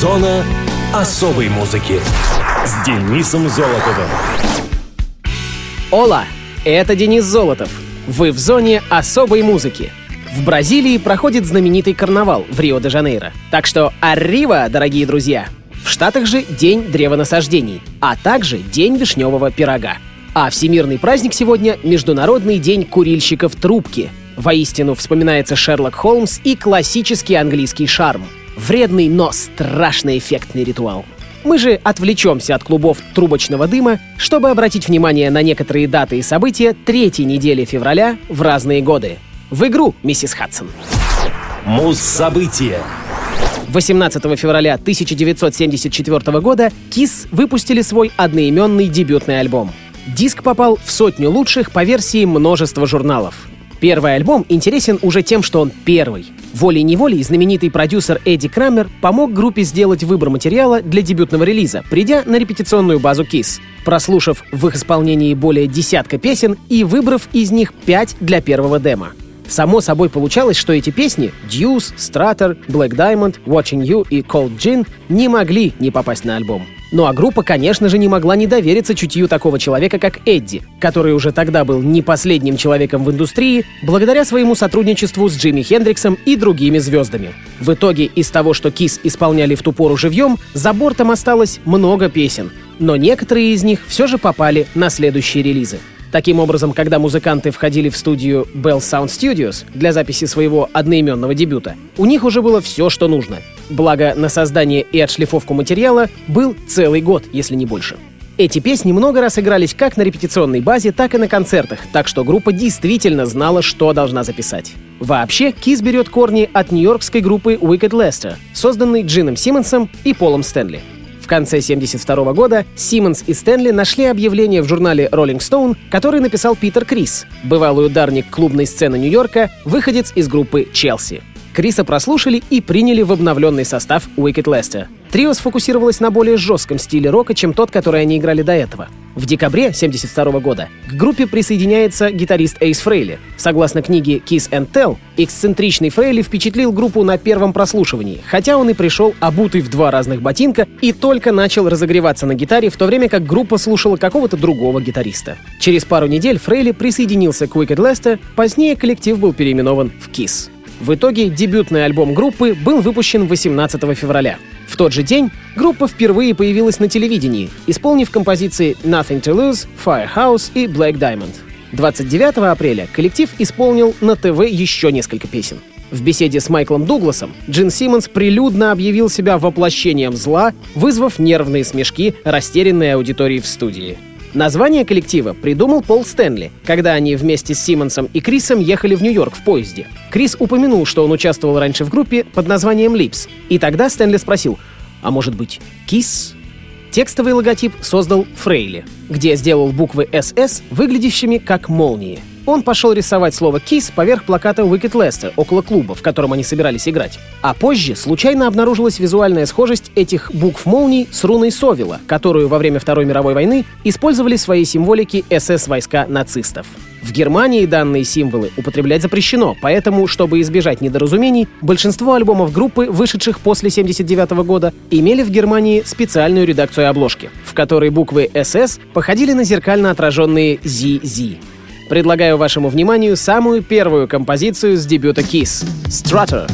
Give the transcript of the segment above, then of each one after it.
Зона особой музыки с Денисом Золотовым. Ола! Это Денис Золотов. Вы в зоне особой музыки. В Бразилии проходит знаменитый карнавал в Рио-де-Жанейро. Так что аррива, дорогие друзья! В Штатах же День древонасаждений, а также День вишневого пирога. А всемирный праздник сегодня — Международный день курильщиков трубки. Воистину вспоминается Шерлок Холмс и классический английский шарм. Вредный, но страшно эффектный ритуал. Мы же отвлечемся от клубов трубочного дыма, чтобы обратить внимание на некоторые даты и события третьей недели февраля в разные годы. В игру, миссис Хадсон. Муз-события. 18 февраля 1974 года Kiss выпустили свой одноименный дебютный альбом. Диск попал в сотню лучших по версии множества журналов. Первый альбом интересен уже тем, что он первый. Волей-неволей знаменитый продюсер Эдди Крамер помог группе сделать выбор материала для дебютного релиза, придя на репетиционную базу KISS, прослушав в их исполнении более десятка песен и выбрав из них пять для первого демо. Само собой получалось, что эти песни Deuce, Stratter, Black Diamond, Watching You и Cold Gin не могли не попасть на альбом. Ну а группа, конечно же, не могла не довериться чутью такого человека, как Эдди, который уже тогда был не последним человеком в индустрии, благодаря своему сотрудничеству с Джимми Хендриксом и другими звездами. В итоге из того, что Кис исполняли в ту пору живьем, за бортом осталось много песен, но некоторые из них все же попали на следующие релизы. Таким образом, когда музыканты входили в студию Bell Sound Studios для записи своего одноименного дебюта, у них уже было все, что нужно. Благо, на создание и отшлифовку материала был целый год, если не больше. Эти песни много раз игрались как на репетиционной базе, так и на концертах, так что группа действительно знала, что должна записать. Вообще, Кис берет корни от нью-йоркской группы Wicked Lester, созданной Джином Симмонсом и Полом Стэнли конце 1972 года Симмонс и Стэнли нашли объявление в журнале Rolling Stone, который написал Питер Крис, бывалый ударник клубной сцены Нью-Йорка, выходец из группы «Челси». Криса прослушали и приняли в обновленный состав Wicked Lester. Трио сфокусировалось на более жестком стиле рока, чем тот, который они играли до этого. В декабре 1972 года к группе присоединяется гитарист Эйс Фрейли. Согласно книге Kiss and Tell, эксцентричный Фрейли впечатлил группу на первом прослушивании, хотя он и пришел обутый в два разных ботинка и только начал разогреваться на гитаре, в то время как группа слушала какого-то другого гитариста. Через пару недель Фрейли присоединился к Wicked Lester, позднее коллектив был переименован в Kiss. В итоге дебютный альбом группы был выпущен 18 февраля. В тот же день группа впервые появилась на телевидении, исполнив композиции «Nothing to Lose», «Firehouse» и «Black Diamond». 29 апреля коллектив исполнил на ТВ еще несколько песен. В беседе с Майклом Дугласом Джин Симмонс прилюдно объявил себя воплощением зла, вызвав нервные смешки растерянной аудитории в студии. Название коллектива придумал Пол Стэнли, когда они вместе с Симмонсом и Крисом ехали в Нью-Йорк в поезде. Крис упомянул, что он участвовал раньше в группе под названием Lips, и тогда Стэнли спросил, а может быть, Кис? Текстовый логотип создал Фрейли, где сделал буквы SS выглядящими как молнии. Он пошел рисовать слово «Kiss» поверх плаката Wicked Lester около клуба, в котором они собирались играть. А позже случайно обнаружилась визуальная схожесть этих букв молний с руной Совила, которую во время Второй мировой войны использовали в своей символике СС-войска нацистов. В Германии данные символы употреблять запрещено, поэтому, чтобы избежать недоразумений, большинство альбомов группы, вышедших после 1979 года, имели в Германии специальную редакцию обложки, в которой буквы «СС» походили на зеркально отраженные «ZZ». Предлагаю вашему вниманию самую первую композицию с дебюта Kiss — «Strutter».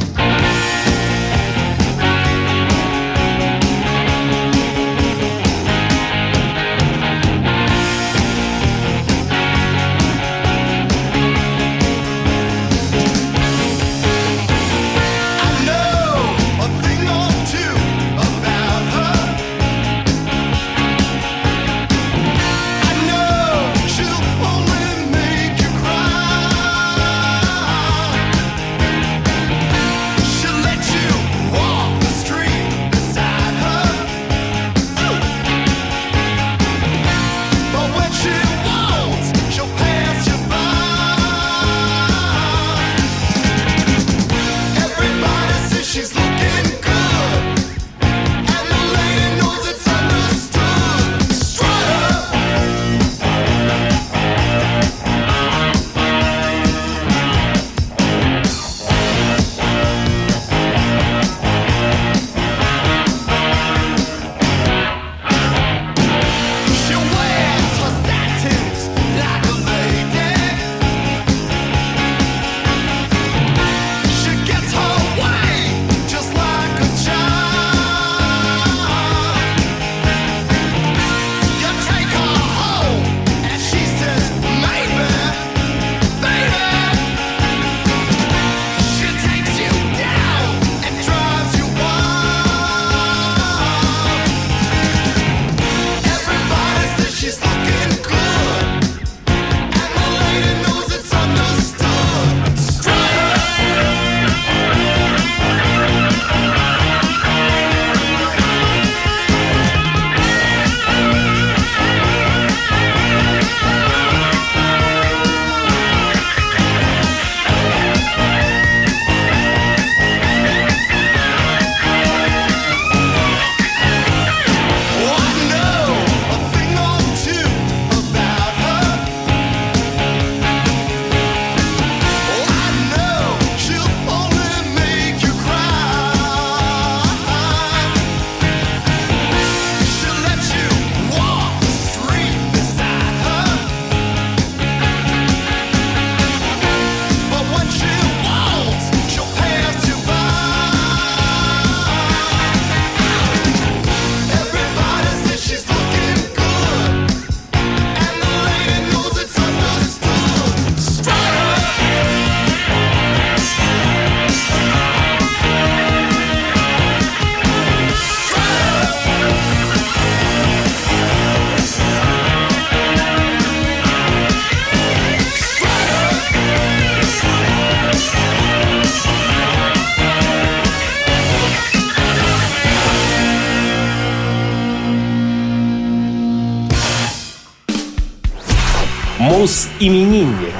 Соус-именинник.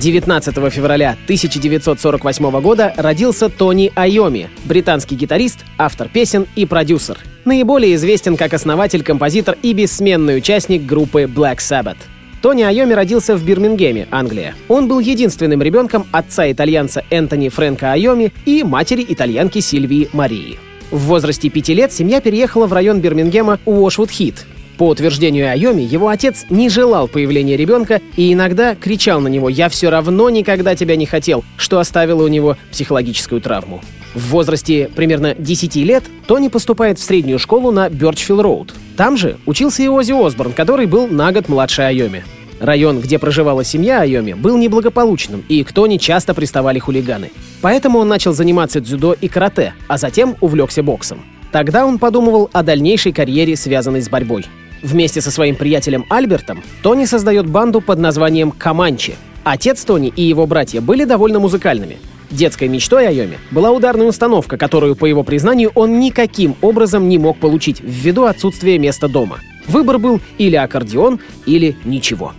19 февраля 1948 года родился Тони Айоми, британский гитарист, автор песен и продюсер. Наиболее известен как основатель, композитор и бессменный участник группы Black Sabbath. Тони Айоми родился в Бирмингеме, Англия. Он был единственным ребенком отца итальянца Энтони Фрэнка Айоми и матери итальянки Сильвии Марии. В возрасте пяти лет семья переехала в район Бирмингема Уошвуд-Хит, по утверждению Айоми, его отец не желал появления ребенка и иногда кричал на него «Я все равно никогда тебя не хотел», что оставило у него психологическую травму. В возрасте примерно 10 лет Тони поступает в среднюю школу на Бёрчфилл-Роуд. Там же учился и Оззи Осборн, который был на год младше Айоми. Район, где проживала семья Айоми, был неблагополучным, и к Тони часто приставали хулиганы. Поэтому он начал заниматься дзюдо и карате, а затем увлекся боксом. Тогда он подумывал о дальнейшей карьере, связанной с борьбой. Вместе со своим приятелем Альбертом Тони создает банду под названием «Каманчи». Отец Тони и его братья были довольно музыкальными. Детской мечтой Айоми была ударная установка, которую, по его признанию, он никаким образом не мог получить ввиду отсутствия места дома. Выбор был или аккордеон, или ничего.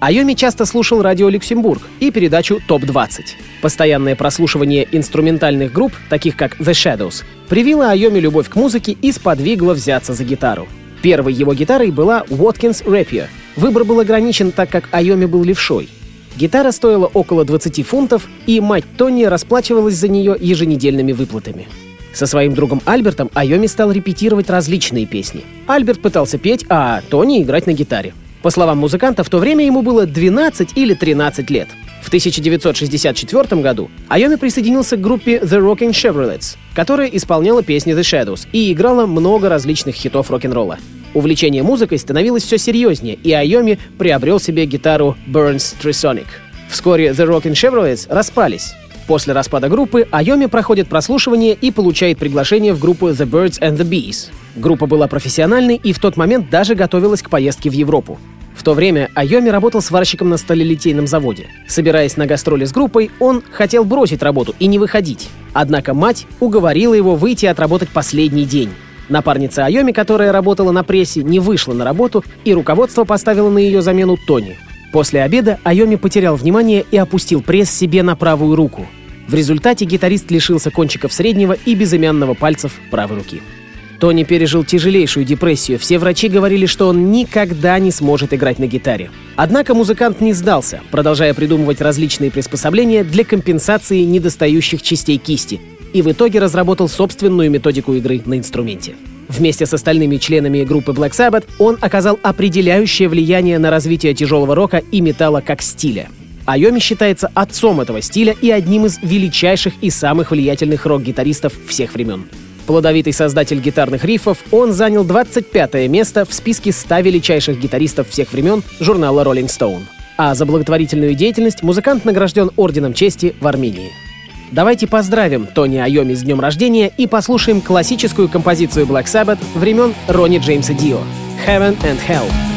Айоми часто слушал радио «Люксембург» и передачу «Топ-20». Постоянное прослушивание инструментальных групп, таких как The Shadows, привило Айоми любовь к музыке и сподвигло взяться за гитару. Первой его гитарой была Watkins Rapier. Выбор был ограничен, так как Айоми был левшой. Гитара стоила около 20 фунтов, и мать Тони расплачивалась за нее еженедельными выплатами. Со своим другом Альбертом Айоми стал репетировать различные песни. Альберт пытался петь, а Тони играть на гитаре. По словам музыканта, в то время ему было 12 или 13 лет. В 1964 году Айоми присоединился к группе The Rocking Chevrolets, которая исполняла песни The Shadows и играла много различных хитов рок-н-ролла. Увлечение музыкой становилось все серьезнее, и Айоми приобрел себе гитару Burns Trisonic. Вскоре The Rockin' Chevrolets распались. После распада группы Айоми проходит прослушивание и получает приглашение в группу The Birds and the Bees. Группа была профессиональной и в тот момент даже готовилась к поездке в Европу. В то время Айоми работал сварщиком на сталелитейном заводе. Собираясь на гастроли с группой, он хотел бросить работу и не выходить. Однако мать уговорила его выйти отработать последний день. Напарница Айоми, которая работала на прессе, не вышла на работу, и руководство поставило на ее замену Тони. После обеда Айоми потерял внимание и опустил пресс себе на правую руку. В результате гитарист лишился кончиков среднего и безымянного пальцев правой руки. Тони пережил тяжелейшую депрессию. Все врачи говорили, что он никогда не сможет играть на гитаре. Однако музыкант не сдался, продолжая придумывать различные приспособления для компенсации недостающих частей кисти, и в итоге разработал собственную методику игры на инструменте. Вместе с остальными членами группы Black Sabbath он оказал определяющее влияние на развитие тяжелого рока и металла как стиля. Айоми считается отцом этого стиля и одним из величайших и самых влиятельных рок-гитаристов всех времен. Плодовитый создатель гитарных рифов, он занял 25 место в списке 100 величайших гитаристов всех времен журнала Rolling Stone. А за благотворительную деятельность музыкант награжден Орденом Чести в Армении. Давайте поздравим Тони Айоми с днем рождения и послушаем классическую композицию Black Sabbath времен Ронни Джеймса Дио «Heaven and Hell».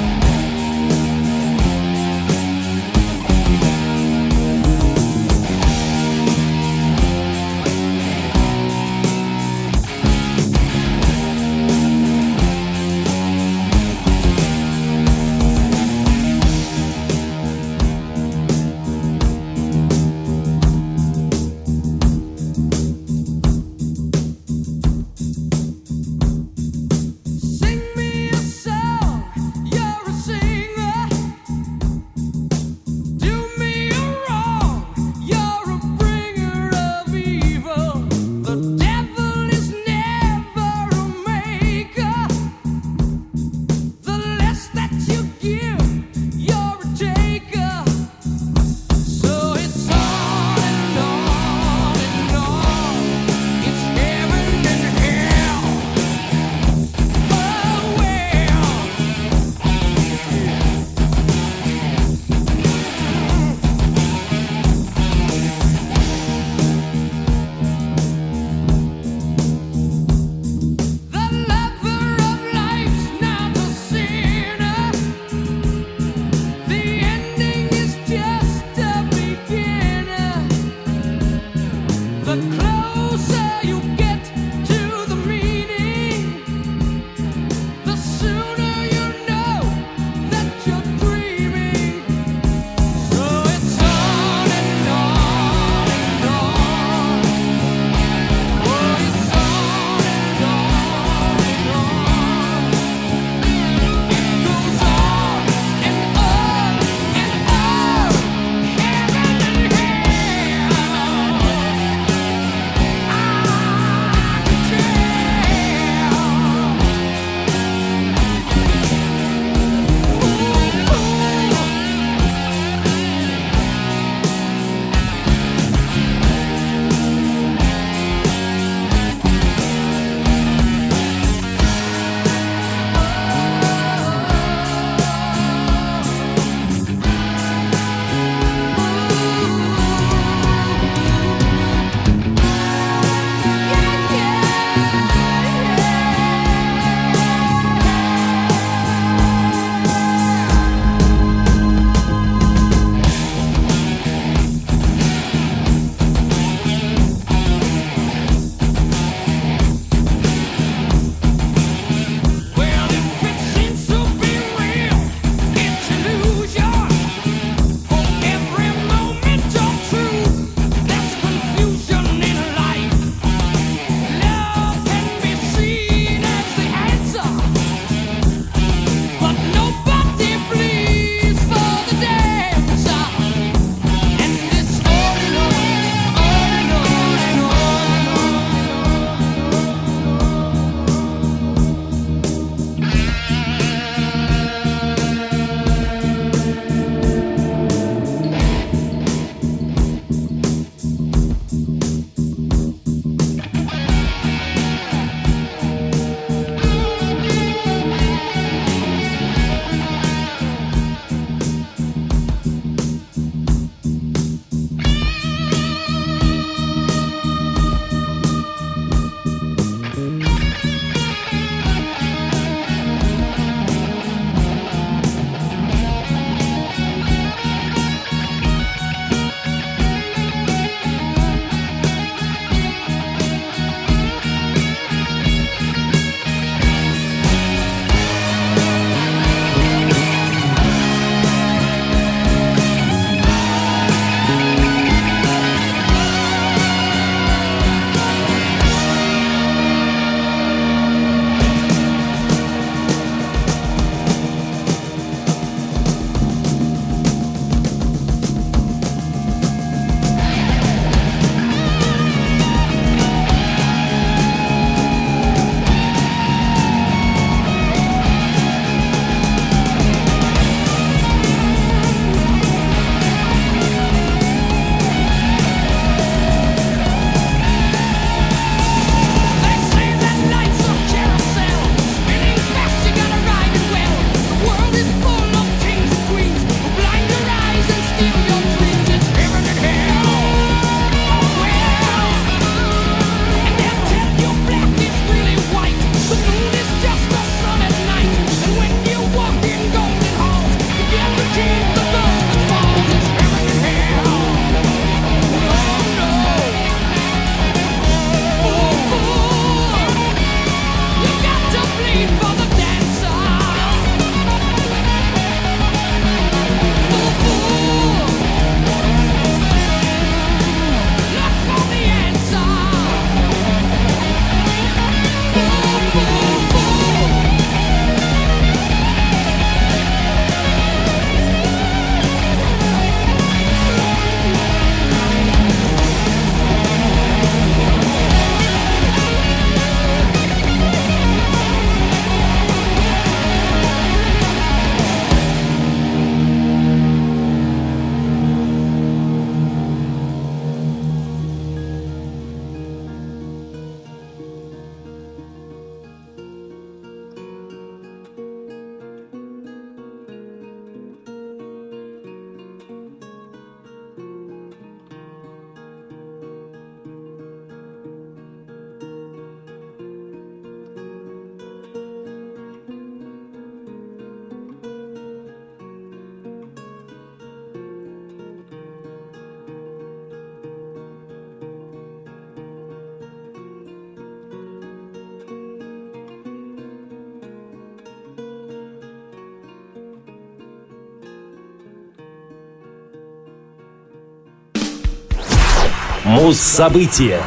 Муз-события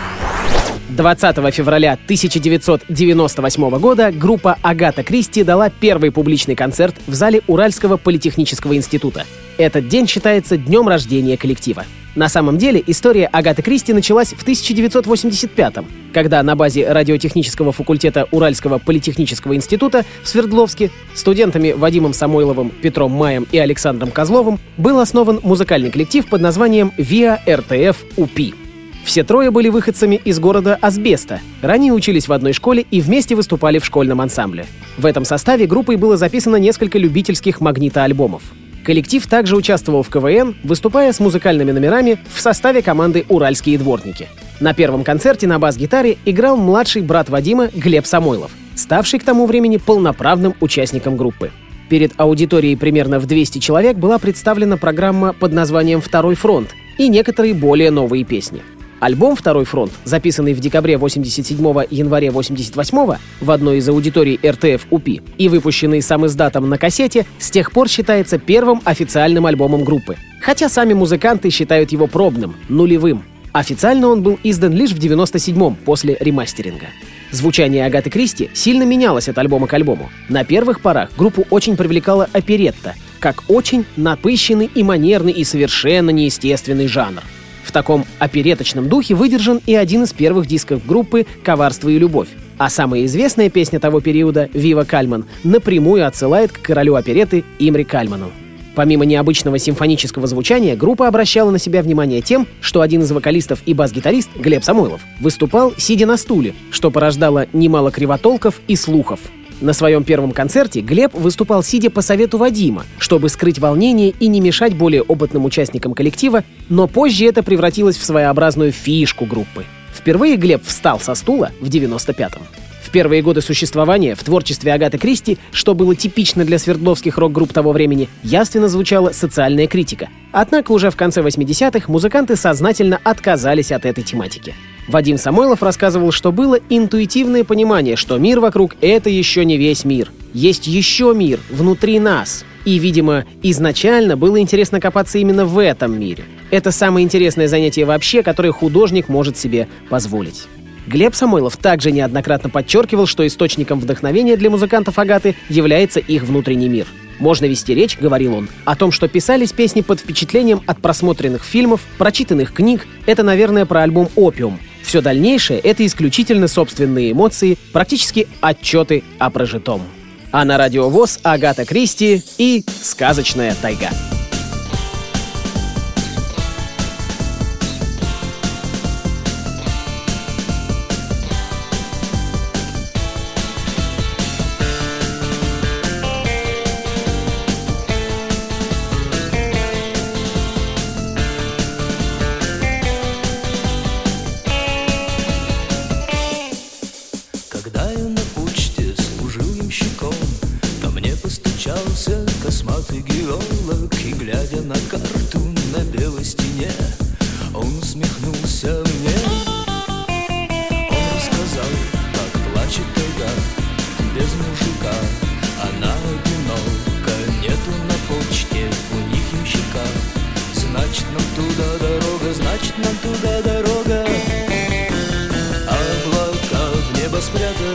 20 февраля 1998 года группа «Агата Кристи» дала первый публичный концерт в зале Уральского политехнического института. Этот день считается днем рождения коллектива. На самом деле история Агаты Кристи началась в 1985-м, когда на базе радиотехнического факультета Уральского политехнического института в Свердловске студентами Вадимом Самойловым, Петром Маем и Александром Козловым был основан музыкальный коллектив под названием «ВИА РТФ УПИ». Все трое были выходцами из города Асбеста, ранее учились в одной школе и вместе выступали в школьном ансамбле. В этом составе группой было записано несколько любительских магнита-альбомов. Коллектив также участвовал в КВН, выступая с музыкальными номерами в составе команды «Уральские дворники». На первом концерте на бас-гитаре играл младший брат Вадима Глеб Самойлов, ставший к тому времени полноправным участником группы. Перед аудиторией примерно в 200 человек была представлена программа под названием «Второй фронт» и некоторые более новые песни. Альбом «Второй фронт», записанный в декабре 87 январе 88 в одной из аудиторий РТФ УПИ и выпущенный сам издатом на кассете, с тех пор считается первым официальным альбомом группы. Хотя сами музыканты считают его пробным, нулевым. Официально он был издан лишь в 97-м после ремастеринга. Звучание Агаты Кристи сильно менялось от альбома к альбому. На первых порах группу очень привлекала оперетта, как очень напыщенный и манерный и совершенно неестественный жанр. В таком опереточном духе выдержан и один из первых дисков группы «Коварство и любовь». А самая известная песня того периода «Вива Кальман» напрямую отсылает к королю опереты Имри Кальману. Помимо необычного симфонического звучания, группа обращала на себя внимание тем, что один из вокалистов и бас-гитарист, Глеб Самойлов, выступал, сидя на стуле, что порождало немало кривотолков и слухов – на своем первом концерте Глеб выступал сидя по совету Вадима, чтобы скрыть волнение и не мешать более опытным участникам коллектива, но позже это превратилось в своеобразную фишку группы. Впервые Глеб встал со стула в 95-м. В первые годы существования в творчестве Агаты Кристи, что было типично для свердловских рок-групп того времени, яственно звучала социальная критика. Однако уже в конце 80-х музыканты сознательно отказались от этой тематики. Вадим Самойлов рассказывал, что было интуитивное понимание, что мир вокруг — это еще не весь мир. Есть еще мир внутри нас. И, видимо, изначально было интересно копаться именно в этом мире. Это самое интересное занятие вообще, которое художник может себе позволить. Глеб Самойлов также неоднократно подчеркивал, что источником вдохновения для музыкантов Агаты является их внутренний мир. Можно вести речь, говорил он, о том, что писались песни под впечатлением от просмотренных фильмов, прочитанных книг. Это, наверное, про альбом «Опиум», все дальнейшее — это исключительно собственные эмоции, практически отчеты о прожитом. А на радиовоз Агата Кристи и «Сказочная тайга». Сне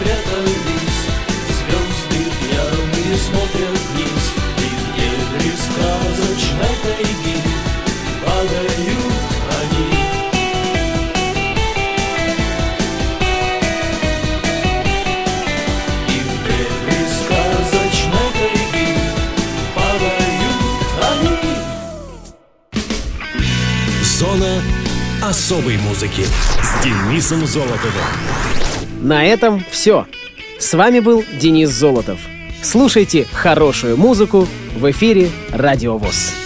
спрятались Звезды пьяные смотрят вниз. И в недре сказочной тайги. Падают они. Зона особой музыки с Денисом Золотовым. На этом все. С вами был Денис Золотов. Слушайте хорошую музыку в эфире Радио ВОЗ.